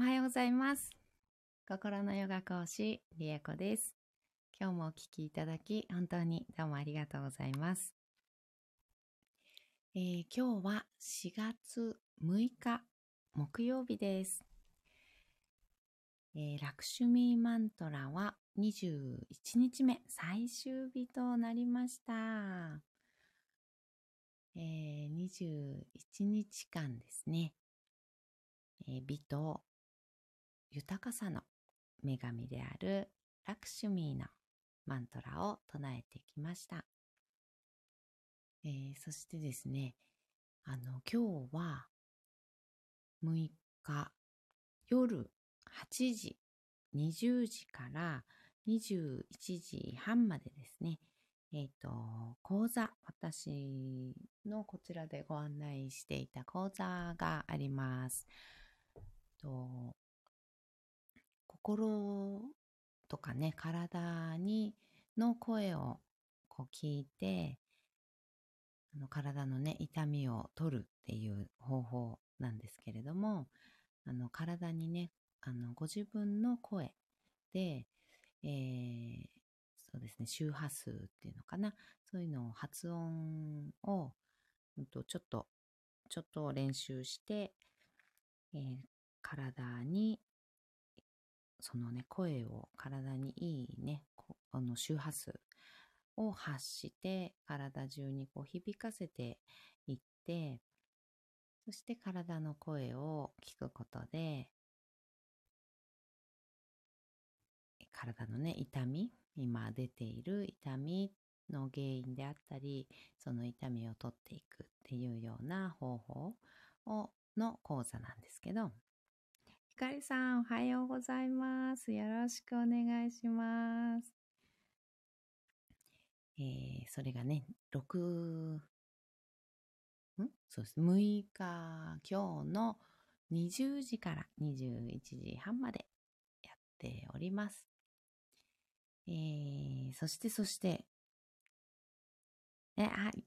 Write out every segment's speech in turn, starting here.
おはようございます。心のヨガ講師、リエコです。今日もお聞きいただき、本当にどうもありがとうございます。えー今日は4月6日、木曜日です。えーラクシュミーマントラは21日目、最終日となりました。えー21日間ですね。えー美と豊かさの女神であるラクシュミーのマントラを唱えてきました。えーそしてですね、あの、今日は6日夜8時、20時から21時半までですね、えっ、と、講座、私のこちらでご案内していた講座があります。と心とかね、体にの声をこう聞いて、あの体のね、痛みを取るっていう方法なんですけれども、あの体にね、あのご自分の声で、えーそうですね、周波数っていうのかな、そういうのを発音を、うんとちょっと、ちょっと練習して、えー体にそのね、声を体にいいね、あの周波数を発して、体中にこう響かせていって、そして体の声を聞くことで、体のね、痛み、今出ている痛みの原因であったり、その痛みを取っていくっていうような方法をの講座なんですけど、かりさん、おはようございます。よろしくお願いします。えー、それがね、6、ん？そうです。6日、今日の20時から21時半までやっております。えー、そして、そして、え、はい。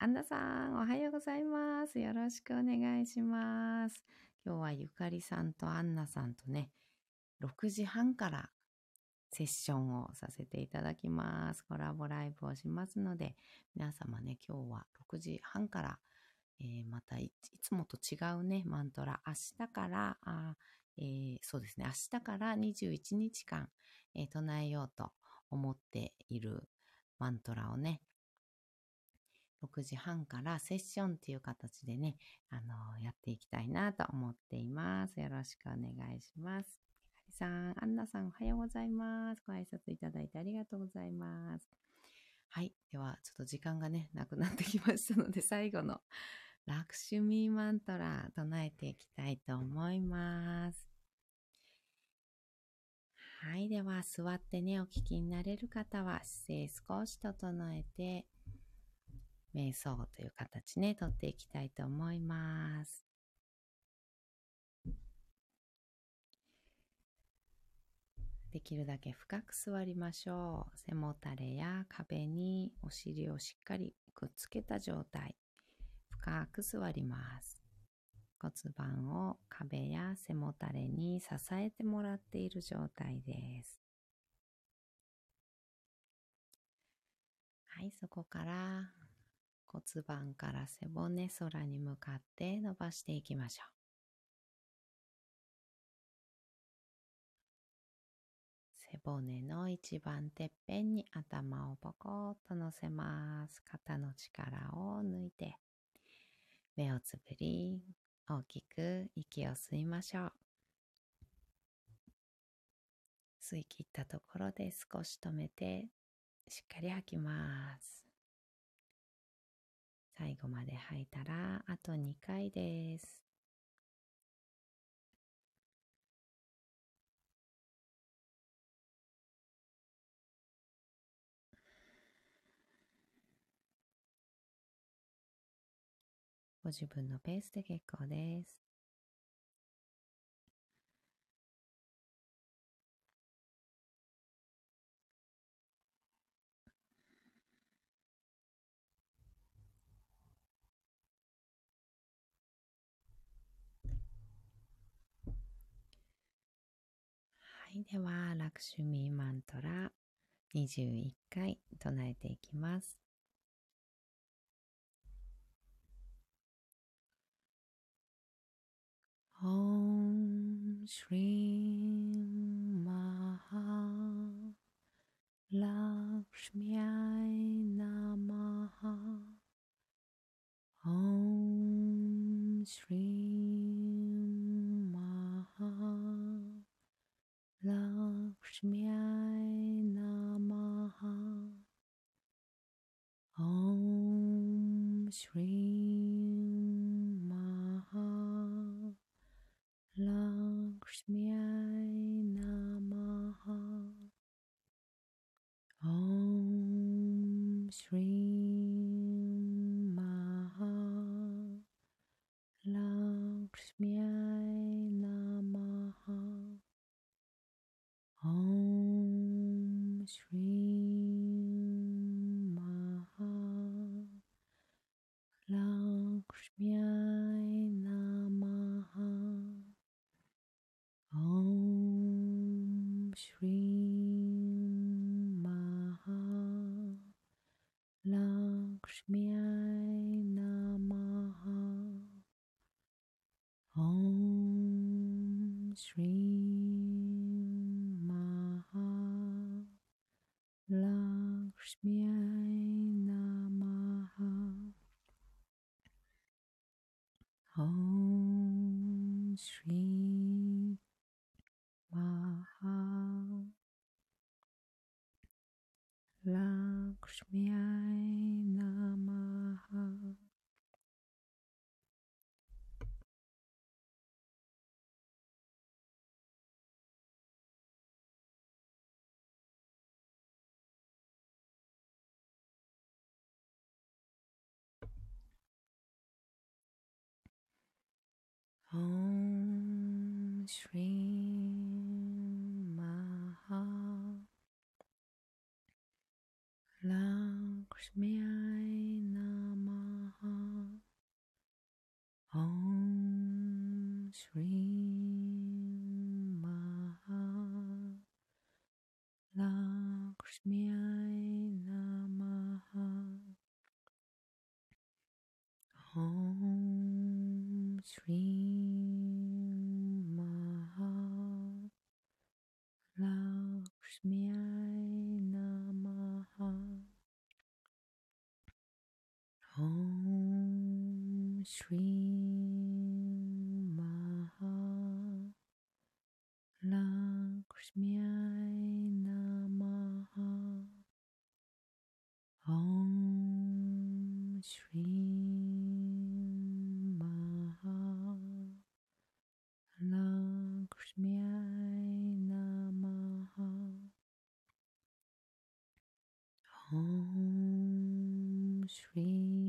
アンナさん、おはようございます。よろしくお願いします。今日はゆかりさんとアンナさんとね、6時半からセッションをさせていただきます。コラボライブをしますので、皆様ね、今日は6時半から、えーまたいつもと違うね、マントラ、明日から、あえーそうですね、明日から21日間、えー唱えようと思っているマントラをね、6時半からセッションっていう形でね、あのやっていきたいなと思っています。よろしくお願いします。ひかりさん、アンナさん、おはようございます。ご挨拶いただいてありがとうございます。はい。では、ちょっと時間がね、なくなってきましたので、最後のラクシュミーマントラ唱えていきたいと思います。はい。では、座ってね、お聞きになれる方は、姿勢少し整えて、瞑想という形ね、とっていきたいと思います。できるだけ深く座りましょう。背もたれや壁にお尻をしっかりくっつけた状態。深く座ります。骨盤を壁や背もたれに支えてもらっている状態です。はい、そこから骨盤から背骨空に向かって伸ばしていきましょう。背骨の一番てっぺんに頭をポコッと乗せます。肩の力を抜いて、目をつぶり、大きく息を吸いましょう。吸い切ったところで少し止めて、しっかり吐きます。最後まで吐いたら、あと2回です。ご自分のペースで結構です。いでは、ラクシュミーマントラ21回唱えていきます。Om Shri Maha Lakshmi Namaha Om Shri लक्ष्म्याय नमः ॐ श्रीं महा लक्ष्म्या लक्ष्म्याय नमः ॐ श्रीं महा Lakshmi Om Shri Om Shri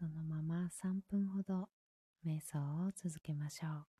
そのまま3分ほど瞑想を続けましょう。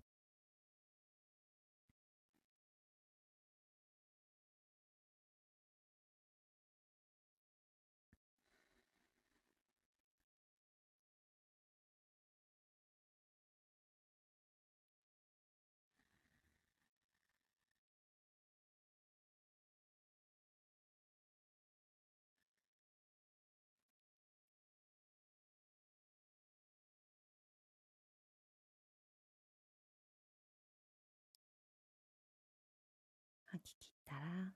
ら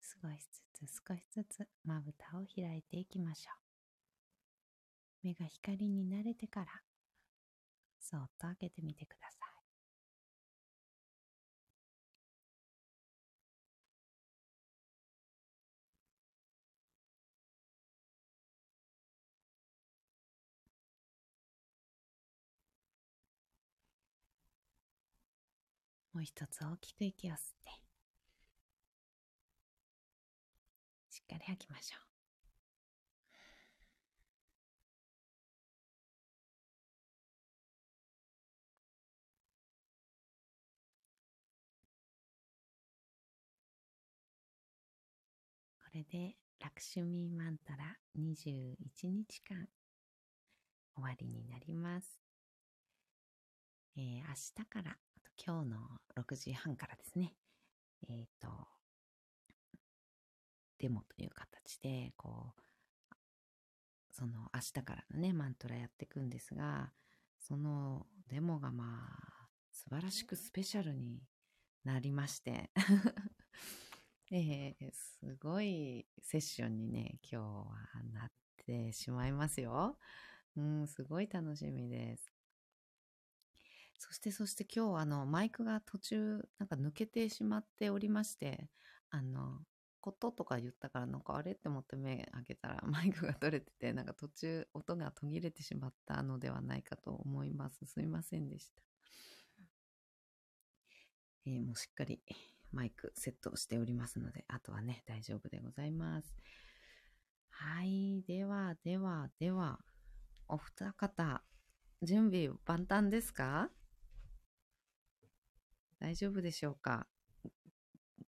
少しずつ少しずつまぶたを開いていきましょう目が光に慣れてから、そっと開けてみてください。もう一つ大きく息を吸って、っかり吐きましょう。これでラクシュミーマンタラ21日間終わりになります。えー明日から、あと今日の6時半からですね、えっ、と、デモという形で、こう、その明日からのね、マントラやっていくんですが、そのデモがまあ、素晴らしくスペシャルになりまして、えーすごいセッションにね、今日はなってしまいますよ。うん、すごい楽しみです。そして、そして今日あの、マイクが途中、なんか抜けてしまっておりまして、あの、こととか言ったから、なんかあれって思って目開けたら、マイクが取れてて、なんか途中音が途切れてしまったのではないかと思います。すいませんでした。えーもうしっかりマイクセットしておりますので、あとはね、大丈夫でございます。はい。では、では、では、お二方、準備万端ですか？大丈夫でしょうか？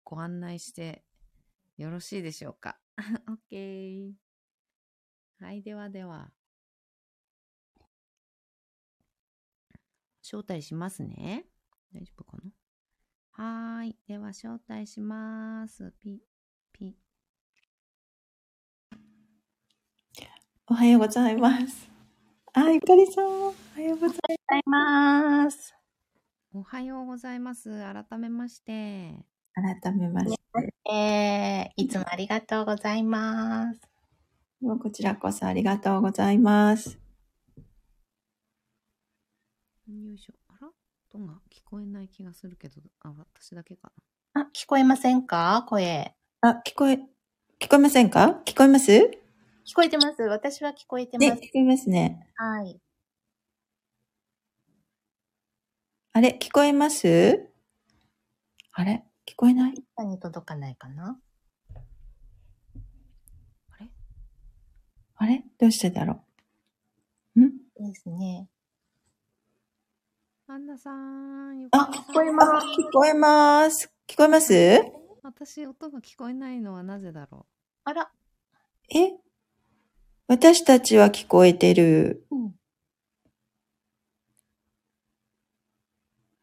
ご案内してよろしいでしょうか ?OK。はい。ではでは、招待しますね。大丈夫かな？はーい。では、招待します。ピ、ピ。おはようございます。あ、ゆかりさん、おはようございます。おはようございます。改めまして。改めまして、えー、いつもありがとうございます。もうこちらこそありがとうございます。よいしょ。あら？音が聞こえない気がするけど、あ、私だけかあ、聞こえませんか？声。あ、聞こえ、聞こえませんか？聞こえます？ね、聞こえてます。私は聞こえてます。聞こえますね。はい。あれ、聞こえます？あれ？聞こえない？下に届かない？かなあれあれどうしてだろうんですね。アンナさん、あ聞こえまあ、聞こえます。聞こえます私、音が聞こえない？のはなぜだろうあら、え私たちは聞こえてる。うん。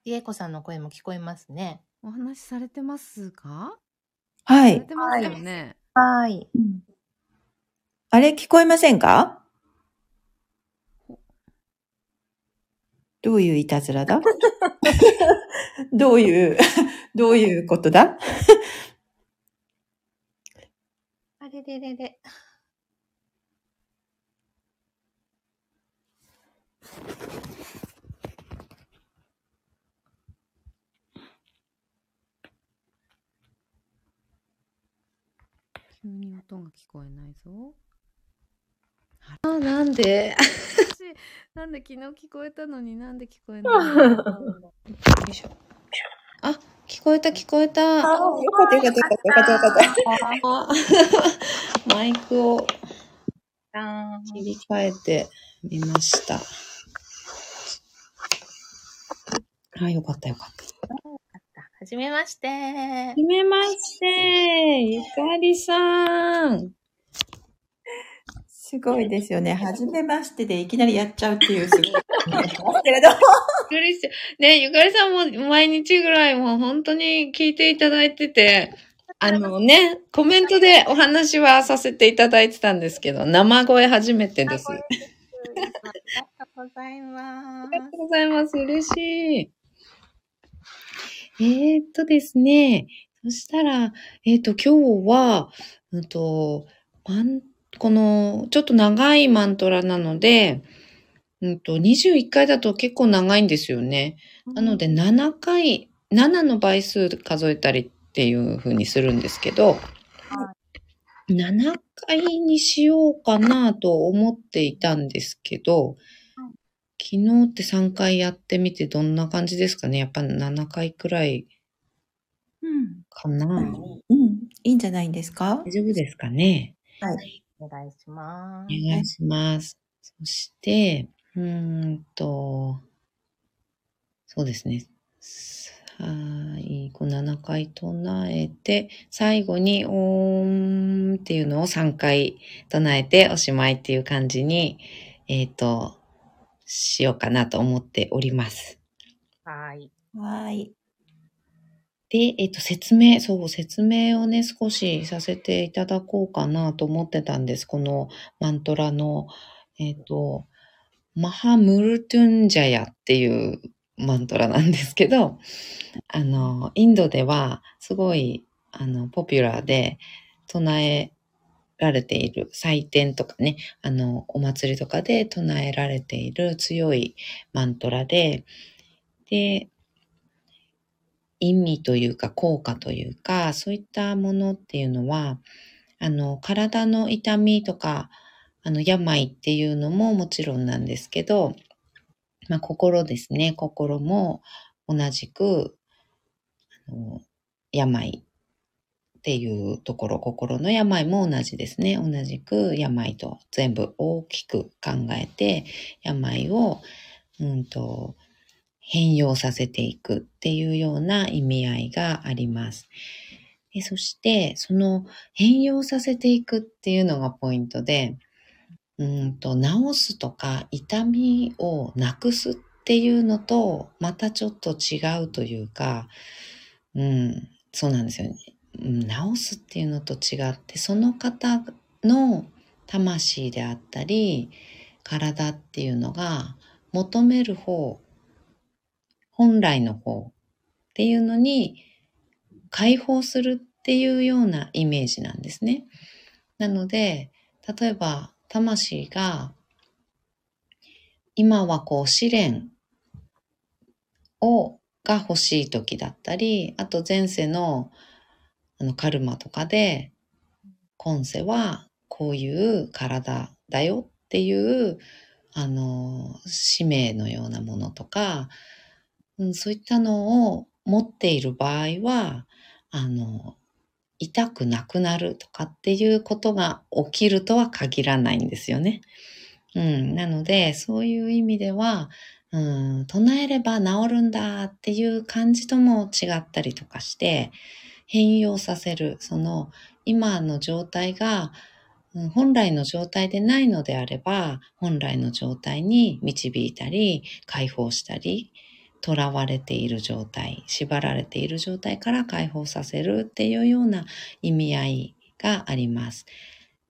りえこさんの声も聞こえますね。うお話しされてますか？はい。されてますよね。はい。あれ、聞こえませんか？どういういたずらだ？どういう、どういうことだ？あれれれれ。急に音が聞こえないぞ。あら、なんで？私、なんで昨日聞こえたのになんで聞こえないのよいしょ。あ、聞こえた聞こえた。よかったよかったよかったよかったよかった。あ マイクをあ切り替えてみました。あ、よかったよかった。はじめまして。はじめまして、ゆかりさん。すごいですよね。はじめましてでいきなりやっちゃうっていう、すごい。けれど。びっくりして。ね、ゆかりさんも毎日ぐらいもう本当に聞いていただいてて、あのね、コメントでお話はさせていただいてたんですけど、生声初めてです。ありありがとうございます。がとうございます。嬉しい。えー、っとですね、そしたら、えーっと、今日は、うんと、マンこの、ちょっと長いマントラなので、うんと、21回だと結構長いんですよね。なので、7回、7の倍数数えたりっていう風にするんですけど、7回にしようかなと思っていたんですけど、昨日って3回やってみてどんな感じですかね？やっぱ7回くらいうん。かな、大大いいんじゃないですか？い丈夫ですかね？お願いしまおす。願いします。そして、うーんと、そうですね。最後7回唱えて、最後にオーンっていうのを3回唱えておしまいっていう感じに、えっ、と、しようかなと思っております。はい。はい。で、えっ、と、説明、そう、説明をね、少しさせていただこうかなと思ってたんです。このマントラの、えっ、と、マハムルトゥンジャヤっていうマントラなんですけど、あの、インドではすごい、あの、ポピュラーで唱えられている祭典とかね、あの、お祭りとかで唱えられている強いマントラで、で、意味というか効果というか、そういったものっていうのは、あの、体の痛みとか、あの、病っていうのももちろんなんですけど、まあ、心ですね。心も同じく、あの、病っていうところ、心の病も同じですね。同じく病と全部大きく考えて、病を、うんと、変容させていくっていうような意味合いがあります。でそして、その変容させていくっていうのがポイントで、うんと、治すとか痛みをなくすっていうのと、またちょっと違うというか、うん、そうなんですよね。うん治すっていうのと違って、その方の魂であったり、体っていうのが求める方、本来の方っていうのに解放するっていうようなイメージなんですね。なので、例えば魂が今はこう試練をが欲しい時だったり、あと前世のあのカルマとかで今世はこういう体だよっていうあの使命のようなものとか、うん、そういったのを持っている場合は、あの、痛くなくなるとかっていうことが起きるとは限らないんですよね。うん。なので、そういう意味では、うん、唱えれば治るんだっていう感じとも違ったりとかして、変容させる、その今の状態が、本来の状態でないのであれば、本来の状態に導いたり、解放したり、囚われている状態、縛られている状態から解放させるっていうような意味合いがあります。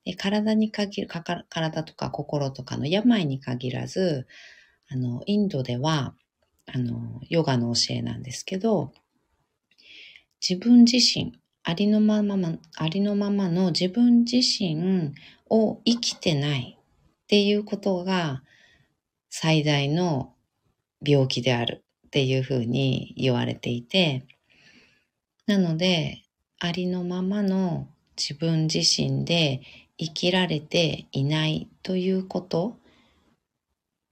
で体に限る、体とか心とかの病に限らず、あの、インドでは、あの、ヨガの教えなんですけど、自分自身、ありのまま、ありのままの自分自身を生きてないっていうことが最大の病気であるっていうふうに言われていて、なので、ありのままの自分自身で生きられていないということ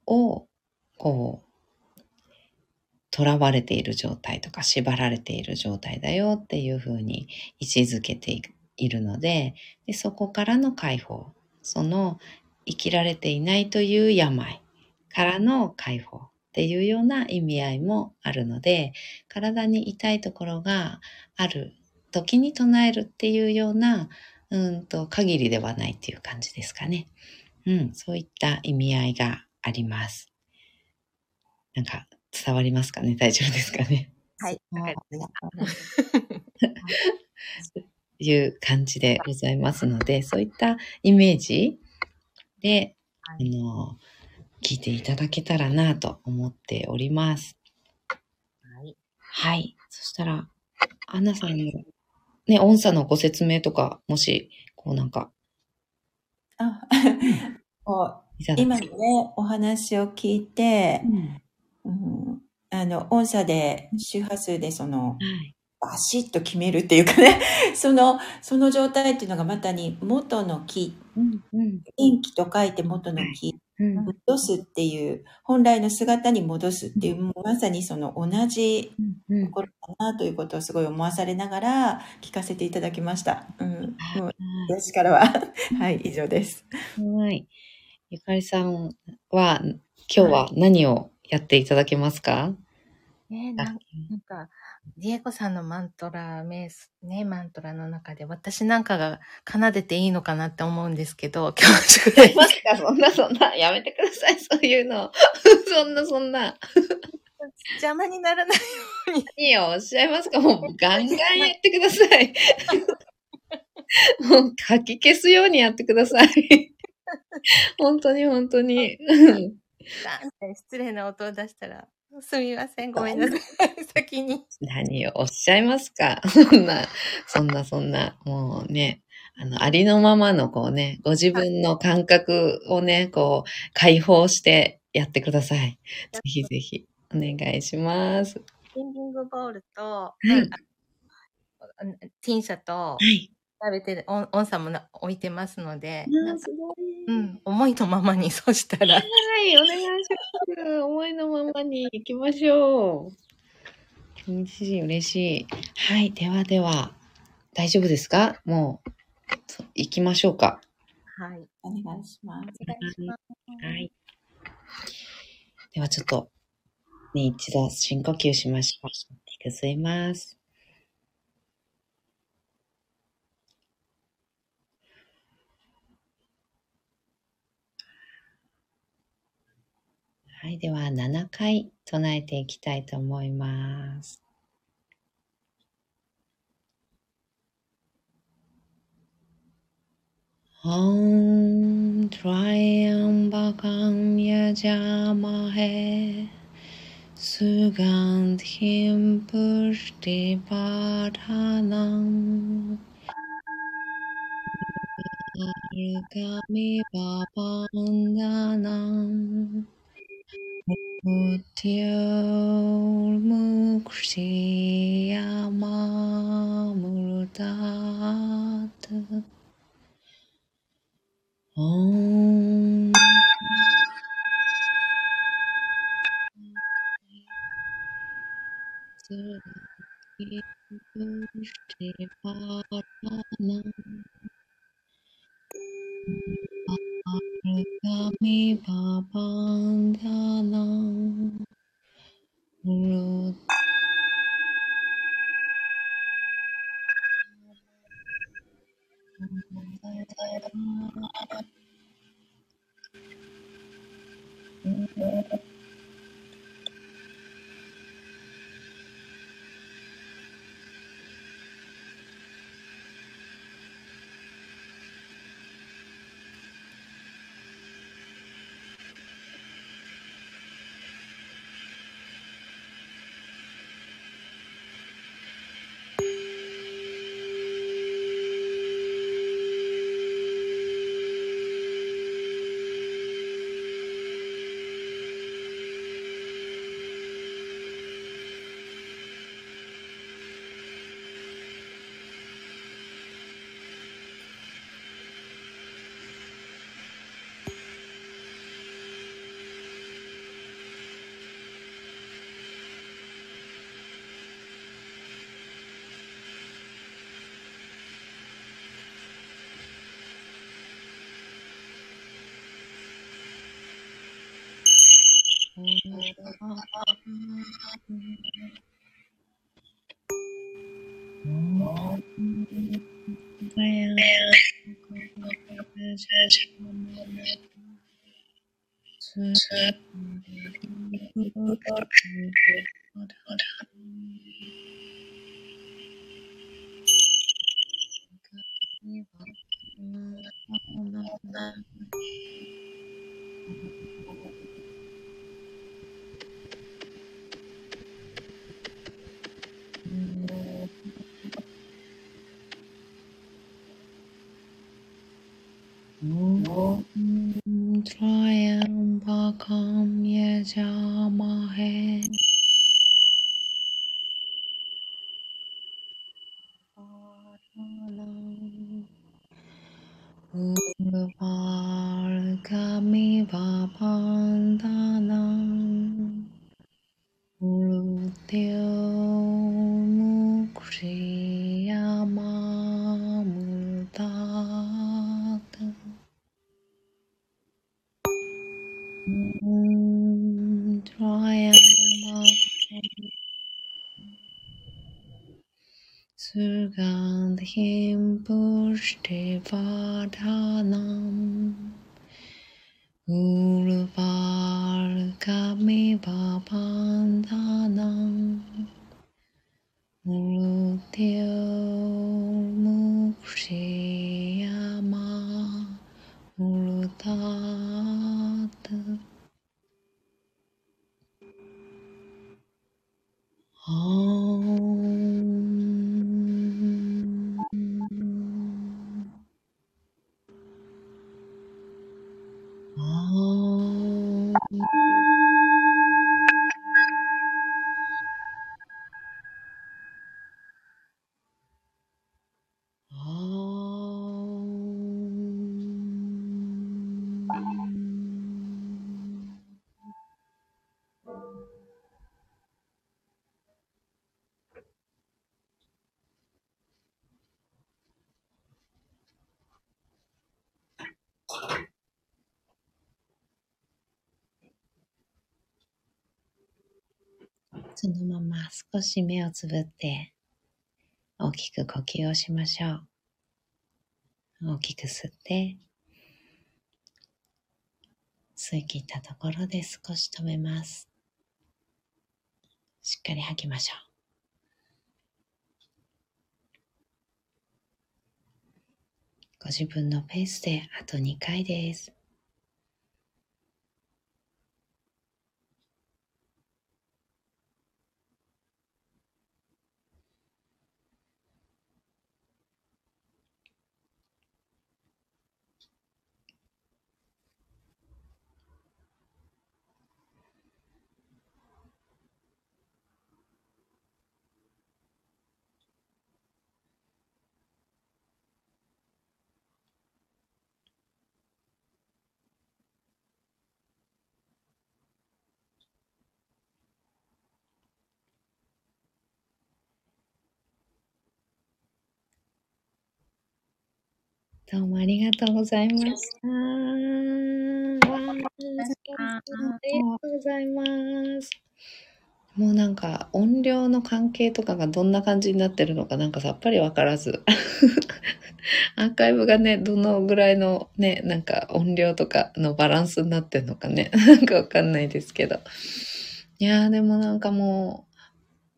を、こう、囚われている状態とか縛られている状態だよっていうふうに位置づけているのでで、そこからの解放、その生きられていないという病からの解放っていうような意味合いもあるので、体に痛いところがある時に唱えるっていうような、うんと、限りではないっていう感じですかね。うん、そういった意味合いがあります。なんか伝わりますかね？大丈夫ですかね？はい。もうわかりましたいう感じでございますので、そういったイメージで、あはいの、聞いていただけたらなと思っております。はい。はい。そしたら、アンナさんの、ね、音差のご説明とか、もし、こうなんか、あ こう今のね、お話を聞いてう、んうん、あの、音差で、周波数でその、はい。バシッと決めるっていうかね、その、その状態っていうのがまたに元の木、うんうん。元気と書いて元の木、うん。戻すっていう、本来の姿に戻すっていう、もうまさにその同じうんところかなということをすごい思わされながら聞かせていただきました。うん。もう私からは、はい、以上です。はい。ゆかりさんは、今日は何をやっていただけますか、ねなんなんか、ディエゴさんのマントラ、メース、ね、マントラの中で私なんかが奏でていいのかなって思うんですけど、今日宿題ますかそんなそんな、やめてください、そういうの。そんなそんな。邪魔にならないように。何をおっしゃいますか？もうガンガンやってください。もう書き消すようにやってください。本当に本当に。ガンって失礼な音を出したら、すみません、ごめんなさい。先に。何をおっしゃいますか？そんな、そんなそんな、もうね、あの、ありのままのこうね、ご自分の感覚をね、こう、解放してやってください。ぜひぜひ、お願いします。リンビングボールと、いああティンシャとはい。食べて、オンオンさんもな置いてますので、なんかすごい。うん、思いのままに、そしたら、はい、お願いします。思いのままに行きましょう。嬉しい、嬉しい。はい、ではでは、大丈夫ですか？もう、そ行きましょうか。はい。お願いします。お願い。はい。ではちょっと、ね、一度深呼吸しましょう。低く吸います。はい。では、7回唱えていきたいと思います。ॐ त्र्यम्बकं यजामहे सुगन्धिं पुष्टिवर्धनम् अर्गमिव वन्दनम् Mutyamamurdat Om. Sri Baba 嗯嗯嗯。Surgandhim Pushtivadhanam 少し目をつぶって大きく呼吸をしましょう。大きく吸って、吸い切ったところで少し止めます。しっかり吐きましょう。ご自分のペースであと2回です。どうもありがとうございました。ありがとうございます。もうなんか音量の関係とかがどんな感じになってるのかなんかさっぱりわからず。アーカイブがね、どのぐらいのね、なんか音量とかのバランスになってるのかね、なんかわかんないですけど。いやーでもなんかもう、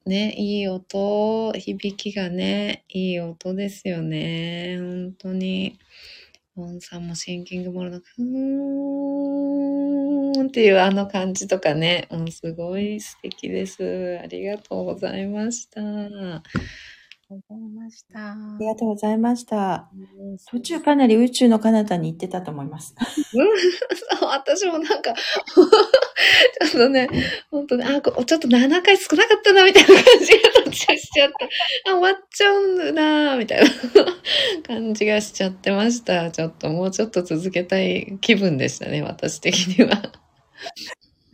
ね、いい音、響きがね、いい音ですよね。本当に。ボンさんもシンキングボールの、ふーんっていうあの感じとかね、もうすごい素敵です。ありがとうございました。ありがとうございました。ありがとうございました。途中かなり宇宙の彼方に行ってたと思います。私もなんか、ちょっとね、本当ね、あ、こちょっと7回少なかったな、みたいな感じが途中しちゃって、あ、終わっちゃうんだな、みたいな 感じがしちゃってました。ちょっともうちょっと続けたい気分でしたね、私的には。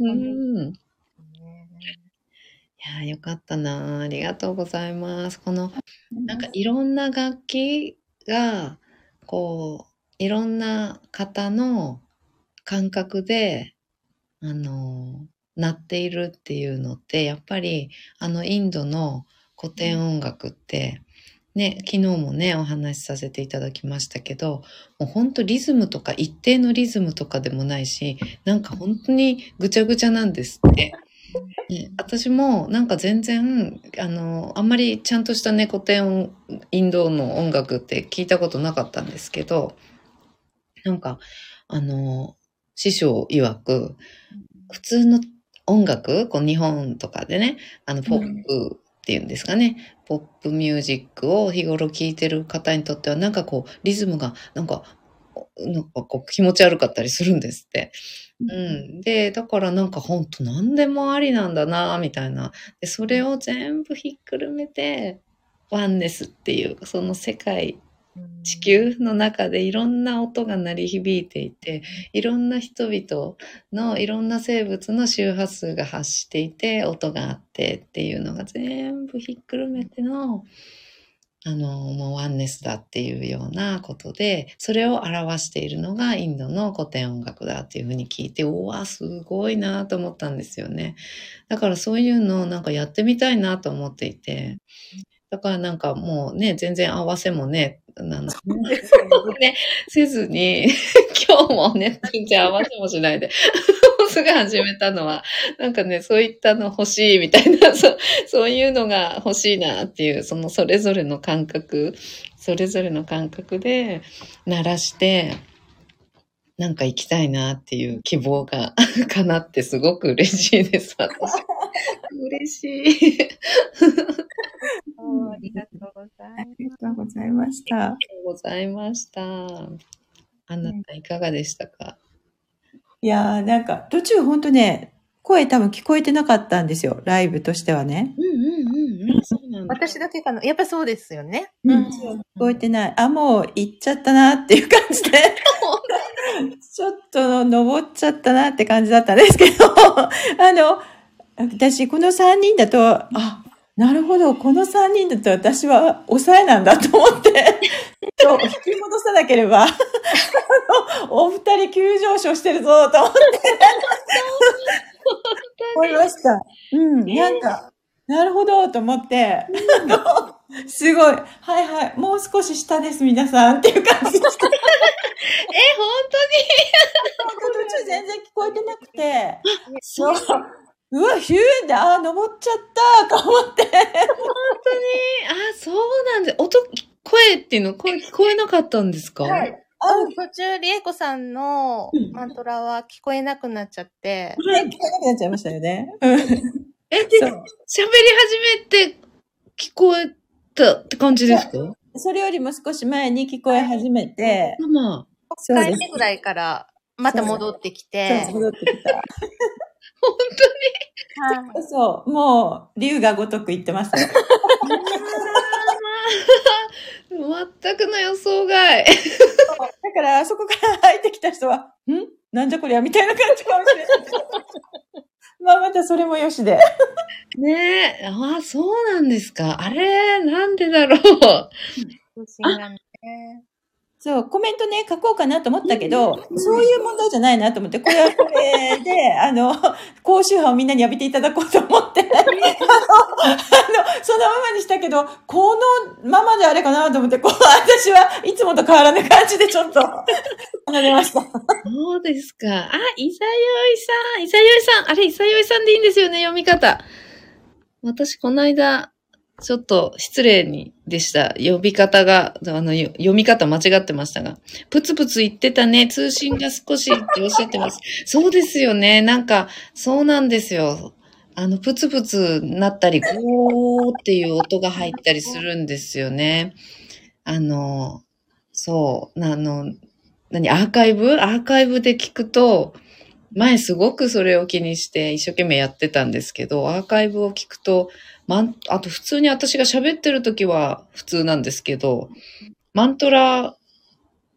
うん。いやー、よかったな。ありがとうございます。この、なんかいろんな楽器が、こう、いろんな方の感覚で、あの、鳴っているっていうのって、やっぱり、あの、インドの古典音楽って、ね、昨日もね、お話しさせていただきましたけど、もうほんとリズムとか一定のリズムとかでもないし、なんか本当にぐちゃぐちゃなんですって。ね、私もなんか全然、あの、あんまりちゃんとしたね、古典音インドの音楽って聞いたことなかったんですけど、なんか、あの、師匠曰く、普通の音楽、こう日本とかでね、あの、ポップっていうんですかね、ポップミュージックを日頃聴いてる方にとっては、なんかこう、リズムが、なんか、なんかこう気持ち悪かったりするんですって。うん。で、だからなんかほんと何でもありなんだな、みたいな。で、それを全部ひっくるめて、ワンネスっていう、その世界、地球の中でいろんな音が鳴り響いていて、いろんな人々のいろんな生物の周波数が発していて、音があってっていうのが全部ひっくるめての、あの、もうワンネスだっていうようなことで、それを表しているのがインドの古典音楽だっていうふうに聞いて、うわ、すごいなと思ったんですよね。だからそういうのをなんかやってみたいなと思っていて、だからなんかもうね、全然合わせもね、あの、ね、せずに、今日もね、全然合わせもしないで、すぐ始めたのは、なんかね、そういったの欲しいみたいな、そうそういうのが欲しいなっていう、そのそれぞれの感覚、それぞれの感覚で鳴らして、なんか行きたいなっていう希望が 叶ってすごく嬉しいです、私。嬉しい。ありがとうございありがとうございました。ありがとうございました。あなたいかがでしたか？いやー、なんか途中ほんとね、声多分聞こえてなかったんですよ。ライブとしてはね。うんうんうんうん。そうなんだ。私だけかな。やっぱそうですよね。うん、聞こえてない。あ、もう行っちゃったなっていう感じで。ちょっと登っちゃったなって感じだったんですけど、あの、私この3人だと、あ、なるほど、この3人だと私は抑えなんだと思って、そう。引き戻さなければ、あのお二人急上昇してるぞと思って、思いました。うん、なんか、なるほどと思って、すごい、はいはい、もう少し下です、皆さんっていう感じでした。え、本 途中全然聞こえてなくて、そう。うわ、ヒューで、あー、登っちゃったと思って。当に？あ、そうなんで、音、声っていうの、声聞こえなかったんですか？はい。あ、途中、リエコさんのうん。マントラは聞こえなくなっちゃって、聞こえなくなっちゃいましたよね。うん。え、で、喋り始めて聞こえたって感じですか？それよりも少し前に聞こえ始めて、まあ、そうです。1回目ぐらいからまた戻ってきて、そう、戻ってきた。はいそう、もう、竜が如く言ってましたよ。全くの予想外。だから、あそこから入ってきた人は、ん？なんじゃこりゃみたいな感じかもしれない。まあ、またそれもよしで。ねえ、あ、そうなんですか。あれ、なんでだろう。通信がね。そう、コメントね、書こうかなと思ったけど、そういう問題じゃないなと思って、これはこれで、あの、高周波をみんなに浴びていただこうと思って、あの、あのそのままにしたけど、このままであれかなと思って、こう、私はいつもと変わらぬ感じでちょっと、離れました。そうですか。あ、いさよいさん、いさよいさん。あれ、いさよいさんでいいんですよね、読み方。私、この間、ちょっと失礼にでした。呼び方が、あの、読み方間違ってましたが。プツプツ言ってたね。通信が少しっておっしゃってます。そうですよね。なんか、そうなんですよ。あの、プツプツなったり、ゴーっていう音が入ったりするんですよね。あの、そう、あの、何、アーカイブ？アーカイブで聞くと、前すごくそれを気にして一生懸命やってたんですけど、アーカイブを聞くと、マン、あと普通に私が喋ってる時は普通なんですけど、マントラ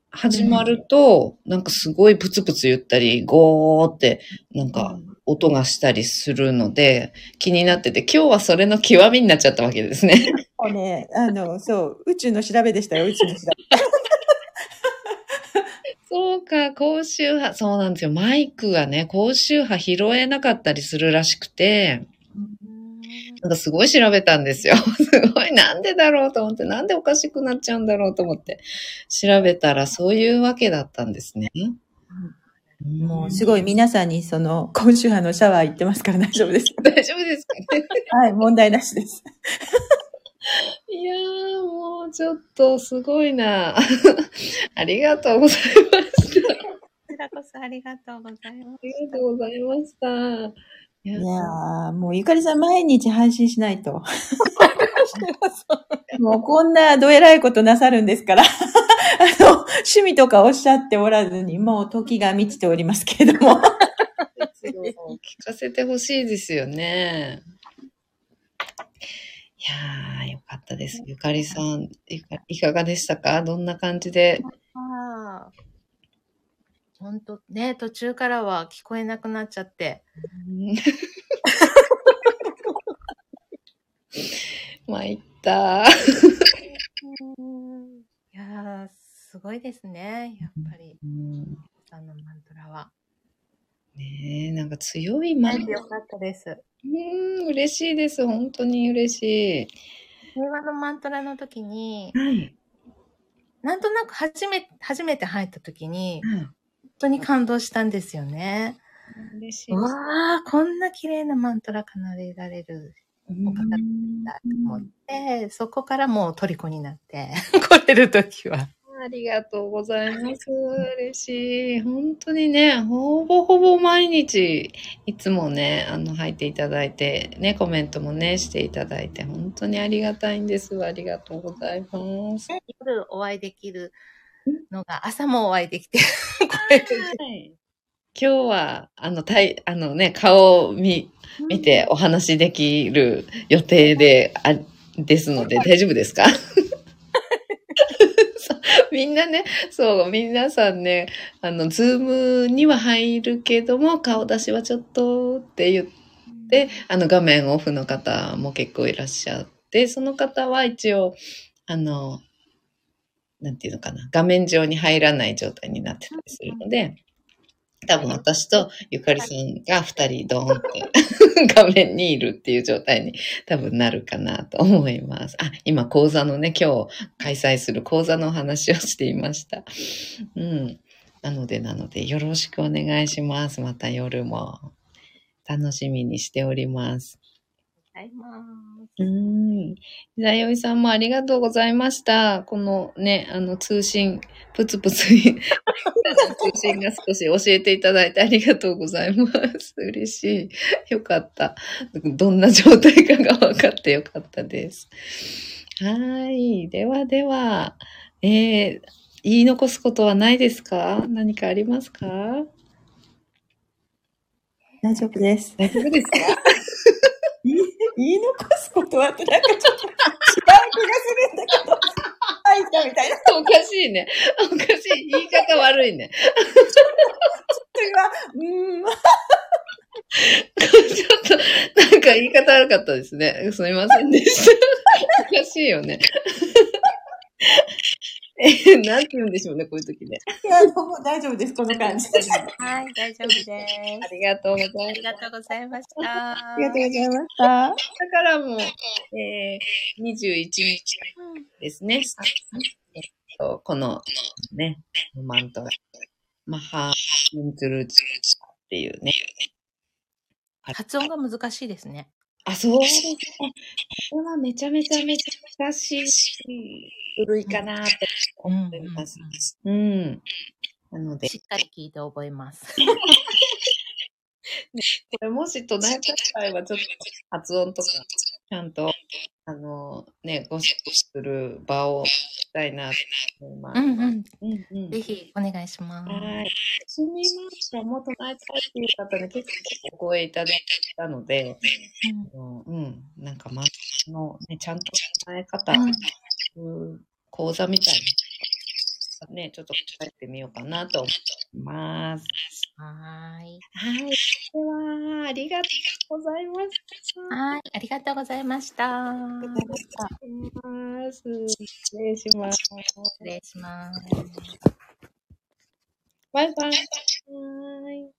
始まると、なんかすごいプツプツ言ったり、ゴーってなんか音がしたりするので、気になってて、今日はそれの極みになっちゃったわけですね。ね、あの、そう、宇宙の調べでしたよ、宇宙の調べ。そうか、高周波、そうなんですよ。マイクがね、高周波拾えなかったりするらしくて、なんかすごい調べたんですよ。すごい、なんでだろうと思って、なんでおかしくなっちゃうんだろうと思って、調べたらそういうわけだったんですね。もう、すごい皆さんにその、今週波のシャワー行ってますから大丈夫です。大丈夫ですかね。はい、問題なしです。いやー、もうちょっとすごいな。ありがとうございました。あこちらこそありがとうございます。りがとうございました。いやいやー、もうゆかりさん毎日配信しないと。もうこんなどえらいことなさるんですから。あの、趣味とかおっしゃっておらずに、もう時が満ちておりますけれども。聞かせてほしいですよね。いやー、よかったです。ゆかりさん、いかいかがでしたか？どんな感じで？ああ。ほんと、ね、途中からは聞こえなくなっちゃって。参った。いやー、すごいですね。やっぱり、うんさんのマントラは。ねえ、なんか強いマンよかったです。うん、嬉しいです。本当に嬉しい。平和のマントラの時に、はい。なんとなく初め、初めて入った時に、はい本当に感動したんですよね。嬉しいうわー、こんな綺麗なマントラ奏でられるうんお方だと思って、そこからもう虜になって、来れる時は。ありがとうございます。嬉しい。本当にね、ほぼほぼ毎日、いつもね、あの、入っていただいて、ね、コメントもね、していただいて、本当にありがたいんです。ありがとうございます。夜お会いできるのが、朝もお会いできて、今日は、あの、たい、あのね、顔を見、見てお話できる予定で、あ、ですので、大丈夫ですか？みんなね、そう、皆さんね、あの、ズームには入るけども、顔出しはちょっとって言って、あの、画面オフの方も結構いらっしゃって、その方は一応、あの、なんていうのかな、画面上に入らない状態になってたりするので、多分私とゆかりさんが二人ドーンって 画面にいるっていう状態に多分なるかなと思います。あ、今講座のね、今日開催する講座の話をしていました。うん。なので、なので、よろしくお願いします。また夜も。楽しみにしております。ございます。うん。ざよいさんもありがとうございました。このね、あの通信、プツプツ 通信が少し教えていただいてありがとうございます。嬉しい。よかった。どんな状態かが分かってよかったです。はい。ではでは、えー、言い残すことはないですか？何かありますか？大丈夫です。大丈夫ですか？言い残すことはってなんかちょっと違う気がするんだけど。はい、たみたいな。おかしいね。おかしい。言い方悪いね。それは、うーん、ちょっと、なんか言い方悪かったですね。すみませんでした。おかしいよね。えー、なんて言うんでしょうね、こういう時ね。いや、もう大丈夫です、この感じ。はい、大丈夫です。ありがとうございます。ありがとうございました。ありがとうございました。だからもう、えー、21日ですね。えっと、この、ね、マントラ、マハーントゥルチっていうね。発音が難しいですね。あ、そうですね。これはめちゃめちゃめちゃ難しい部類かなと思ってます。うん。なので、しっかり聞いて覚えます。これもし唱えた場合はちょっと発音とか、ちゃんと、あの、ね、ご指導する場をしたいなと思います。うんうん。うんうんぜひお願いします。はい。すみません。もう唱えたいっていう方ね、結構お声いただいたので、うん、うん、なんか、まの、ね、ちゃんと唱え方、うん、講座みたいな、ね、ちょっと考えてみようかなと思います。はーい。はい。では、ありがとうございました。はい。ありがとうございました。ます。失礼します。失礼します。バイバイ。はい。